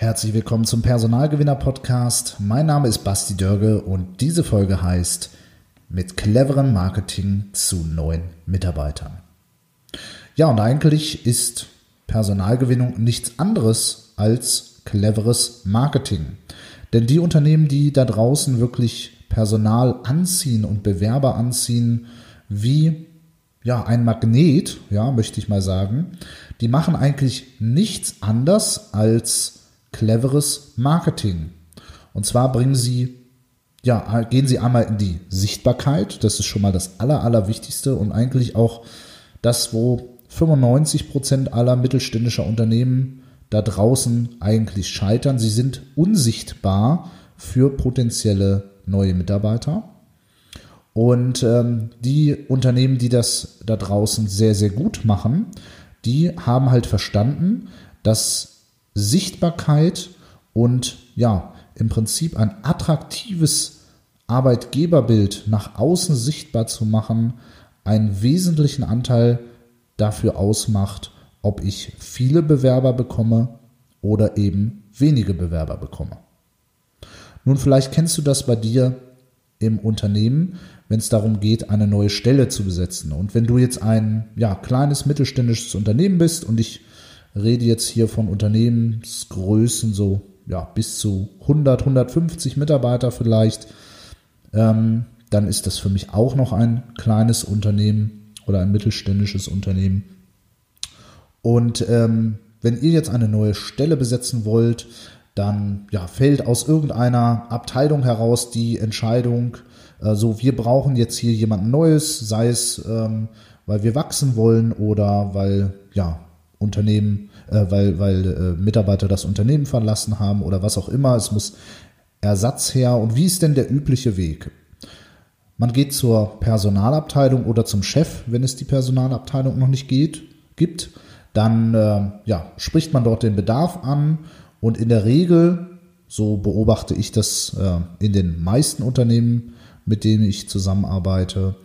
Herzlich willkommen zum Personalgewinner Podcast. Mein Name ist Basti Dörge und diese Folge heißt mit cleverem Marketing zu neuen Mitarbeitern. Ja, und eigentlich ist Personalgewinnung nichts anderes als cleveres Marketing. Denn die Unternehmen, die da draußen wirklich Personal anziehen und Bewerber anziehen, wie ja, ein Magnet, ja, möchte ich mal sagen, die machen eigentlich nichts anders als cleveres Marketing. Und zwar bringen sie, ja, gehen sie einmal in die Sichtbarkeit. Das ist schon mal das Aller, Allerwichtigste und eigentlich auch das, wo 95 Prozent aller mittelständischer Unternehmen da draußen eigentlich scheitern. Sie sind unsichtbar für potenzielle neue Mitarbeiter. Und ähm, die Unternehmen, die das da draußen sehr, sehr gut machen, die haben halt verstanden, dass Sichtbarkeit und ja, im Prinzip ein attraktives Arbeitgeberbild nach außen sichtbar zu machen, einen wesentlichen Anteil dafür ausmacht, ob ich viele Bewerber bekomme oder eben wenige Bewerber bekomme. Nun, vielleicht kennst du das bei dir im Unternehmen, wenn es darum geht, eine neue Stelle zu besetzen. Und wenn du jetzt ein ja, kleines mittelständisches Unternehmen bist und ich rede jetzt hier von Unternehmensgrößen so ja, bis zu 100, 150 Mitarbeiter vielleicht, ähm, dann ist das für mich auch noch ein kleines Unternehmen oder ein mittelständisches Unternehmen. Und ähm, wenn ihr jetzt eine neue Stelle besetzen wollt, dann ja, fällt aus irgendeiner Abteilung heraus die Entscheidung, äh, so wir brauchen jetzt hier jemand Neues, sei es ähm, weil wir wachsen wollen oder weil ja Unternehmen, äh, weil, weil äh, Mitarbeiter das Unternehmen verlassen haben oder was auch immer. Es muss Ersatz her. Und wie ist denn der übliche Weg? Man geht zur Personalabteilung oder zum Chef, wenn es die Personalabteilung noch nicht geht, gibt. Dann äh, ja, spricht man dort den Bedarf an und in der Regel, so beobachte ich das äh, in den meisten Unternehmen, mit denen ich zusammenarbeite,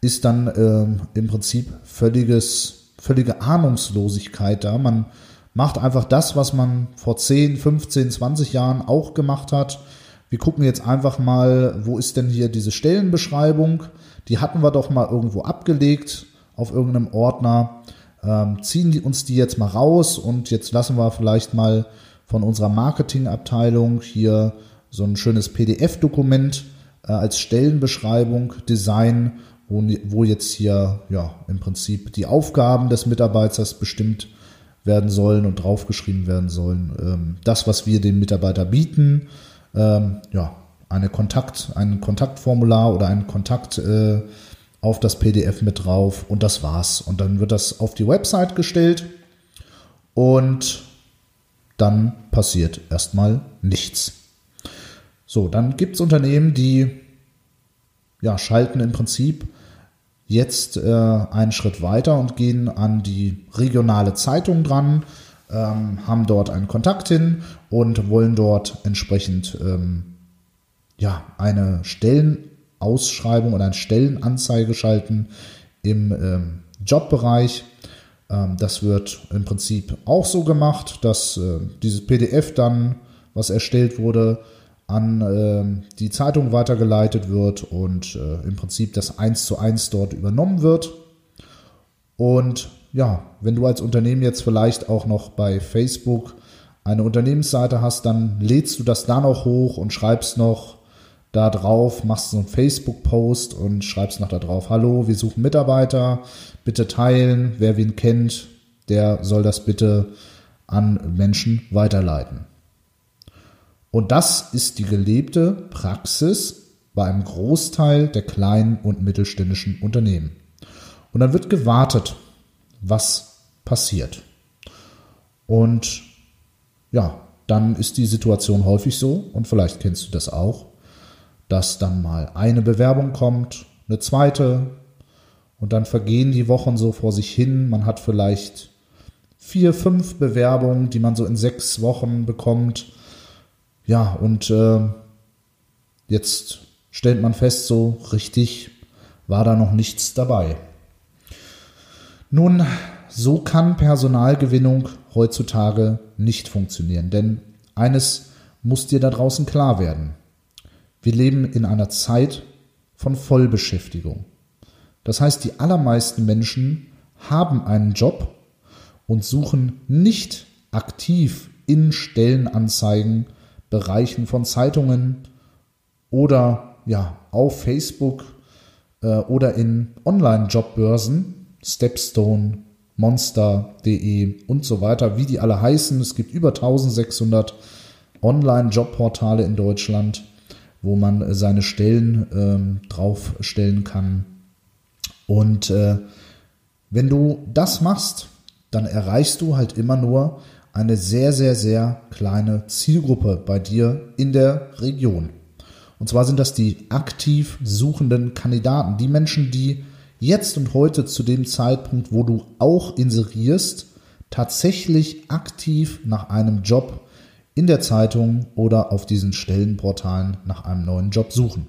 ist dann äh, im Prinzip völliges völlige Ahnungslosigkeit da. Man macht einfach das, was man vor 10, 15, 20 Jahren auch gemacht hat. Wir gucken jetzt einfach mal, wo ist denn hier diese Stellenbeschreibung? Die hatten wir doch mal irgendwo abgelegt auf irgendeinem Ordner. Ähm, ziehen die uns die jetzt mal raus und jetzt lassen wir vielleicht mal von unserer Marketingabteilung hier so ein schönes PDF-Dokument äh, als Stellenbeschreibung designen wo, wo jetzt hier ja im Prinzip die Aufgaben des Mitarbeiters bestimmt werden sollen und draufgeschrieben werden sollen. Ähm, das, was wir dem Mitarbeiter bieten, ähm, ja, eine Kontakt, ein Kontaktformular oder einen Kontakt äh, auf das PDF mit drauf und das war's. Und dann wird das auf die Website gestellt und dann passiert erstmal nichts. So, dann gibt es Unternehmen, die ja, schalten im Prinzip jetzt äh, einen Schritt weiter und gehen an die regionale Zeitung dran, ähm, haben dort einen Kontakt hin und wollen dort entsprechend ähm, ja, eine Stellenausschreibung oder eine Stellenanzeige schalten im ähm, Jobbereich. Ähm, das wird im Prinzip auch so gemacht, dass äh, dieses PDF dann, was erstellt wurde, an äh, die Zeitung weitergeleitet wird und äh, im Prinzip das eins zu eins dort übernommen wird. Und ja, wenn du als Unternehmen jetzt vielleicht auch noch bei Facebook eine Unternehmensseite hast, dann lädst du das da noch hoch und schreibst noch da drauf, machst so einen Facebook-Post und schreibst noch da drauf, hallo, wir suchen Mitarbeiter, bitte teilen, wer wen kennt, der soll das bitte an Menschen weiterleiten. Und das ist die gelebte Praxis bei einem Großteil der kleinen und mittelständischen Unternehmen. Und dann wird gewartet, was passiert. Und ja, dann ist die Situation häufig so, und vielleicht kennst du das auch, dass dann mal eine Bewerbung kommt, eine zweite, und dann vergehen die Wochen so vor sich hin. Man hat vielleicht vier, fünf Bewerbungen, die man so in sechs Wochen bekommt. Ja, und äh, jetzt stellt man fest, so richtig war da noch nichts dabei. Nun, so kann Personalgewinnung heutzutage nicht funktionieren, denn eines muss dir da draußen klar werden. Wir leben in einer Zeit von Vollbeschäftigung. Das heißt, die allermeisten Menschen haben einen Job und suchen nicht aktiv in Stellenanzeigen, Bereichen von Zeitungen oder ja, auf Facebook äh, oder in Online-Jobbörsen, Stepstone, Monster.de und so weiter, wie die alle heißen. Es gibt über 1600 Online-Jobportale in Deutschland, wo man seine Stellen ähm, draufstellen kann. Und äh, wenn du das machst, dann erreichst du halt immer nur eine sehr, sehr, sehr kleine Zielgruppe bei dir in der Region. Und zwar sind das die aktiv suchenden Kandidaten, die Menschen, die jetzt und heute zu dem Zeitpunkt, wo du auch inserierst, tatsächlich aktiv nach einem Job in der Zeitung oder auf diesen Stellenportalen nach einem neuen Job suchen.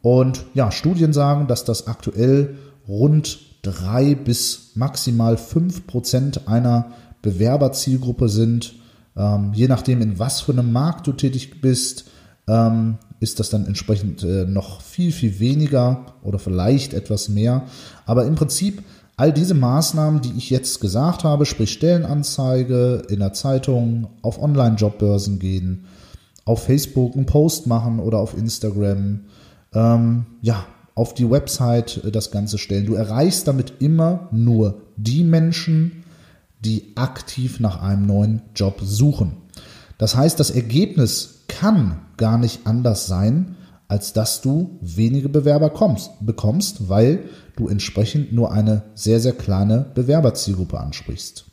Und ja, Studien sagen, dass das aktuell rund drei bis maximal fünf Prozent einer Bewerberzielgruppe sind. Ähm, je nachdem, in was für einem Markt du tätig bist, ähm, ist das dann entsprechend äh, noch viel, viel weniger oder vielleicht etwas mehr. Aber im Prinzip all diese Maßnahmen, die ich jetzt gesagt habe, sprich Stellenanzeige in der Zeitung, auf Online-Jobbörsen gehen, auf Facebook einen Post machen oder auf Instagram, ähm, ja, auf die Website äh, das Ganze stellen. Du erreichst damit immer nur die Menschen, die aktiv nach einem neuen Job suchen. Das heißt, das Ergebnis kann gar nicht anders sein, als dass du wenige Bewerber kommst, bekommst, weil du entsprechend nur eine sehr, sehr kleine Bewerberzielgruppe ansprichst.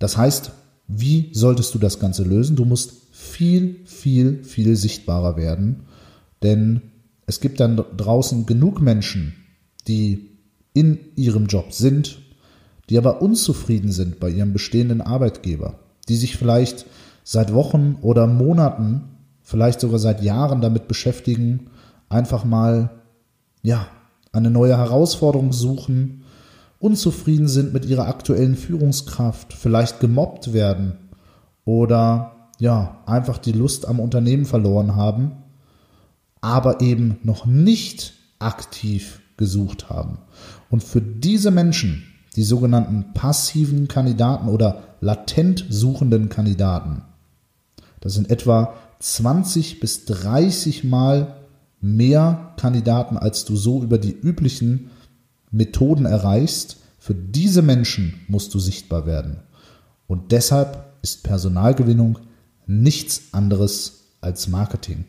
Das heißt, wie solltest du das Ganze lösen? Du musst viel, viel, viel sichtbarer werden, denn es gibt dann draußen genug Menschen, die in ihrem Job sind, die aber unzufrieden sind bei ihrem bestehenden Arbeitgeber, die sich vielleicht seit Wochen oder Monaten, vielleicht sogar seit Jahren damit beschäftigen, einfach mal, ja, eine neue Herausforderung suchen, unzufrieden sind mit ihrer aktuellen Führungskraft, vielleicht gemobbt werden oder ja, einfach die Lust am Unternehmen verloren haben, aber eben noch nicht aktiv gesucht haben. Und für diese Menschen, die sogenannten passiven Kandidaten oder latent suchenden Kandidaten, das sind etwa 20 bis 30 Mal mehr Kandidaten, als du so über die üblichen Methoden erreichst. Für diese Menschen musst du sichtbar werden. Und deshalb ist Personalgewinnung nichts anderes als Marketing.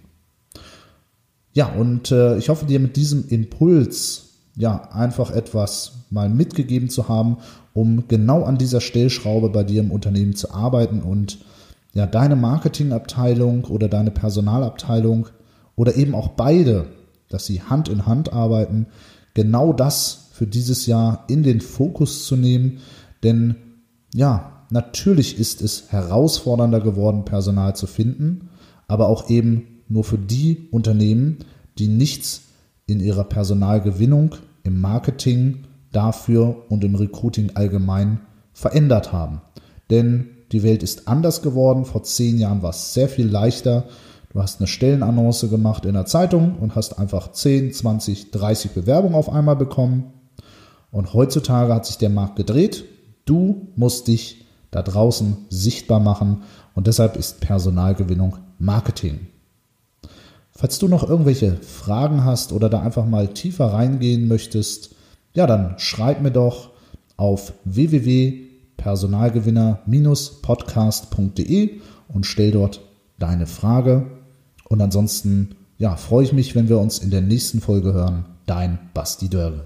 Ja, und äh, ich hoffe dir mit diesem Impuls ja einfach etwas mal mitgegeben zu haben, um genau an dieser Stellschraube bei dir im Unternehmen zu arbeiten und ja, deine Marketingabteilung oder deine Personalabteilung oder eben auch beide, dass sie Hand in Hand arbeiten, genau das für dieses Jahr in den Fokus zu nehmen. Denn ja, natürlich ist es herausfordernder geworden, Personal zu finden, aber auch eben nur für die Unternehmen, die nichts in ihrer Personalgewinnung, im Marketing dafür und im Recruiting allgemein verändert haben. Denn die Welt ist anders geworden. Vor zehn Jahren war es sehr viel leichter. Du hast eine Stellenannonce gemacht in der Zeitung und hast einfach 10, 20, 30 Bewerbungen auf einmal bekommen. Und heutzutage hat sich der Markt gedreht. Du musst dich da draußen sichtbar machen und deshalb ist Personalgewinnung Marketing. Falls du noch irgendwelche Fragen hast oder da einfach mal tiefer reingehen möchtest, ja, dann schreib mir doch auf www personalgewinner-podcast.de und stell dort deine Frage. Und ansonsten, ja, freue ich mich, wenn wir uns in der nächsten Folge hören. Dein Basti Dörre.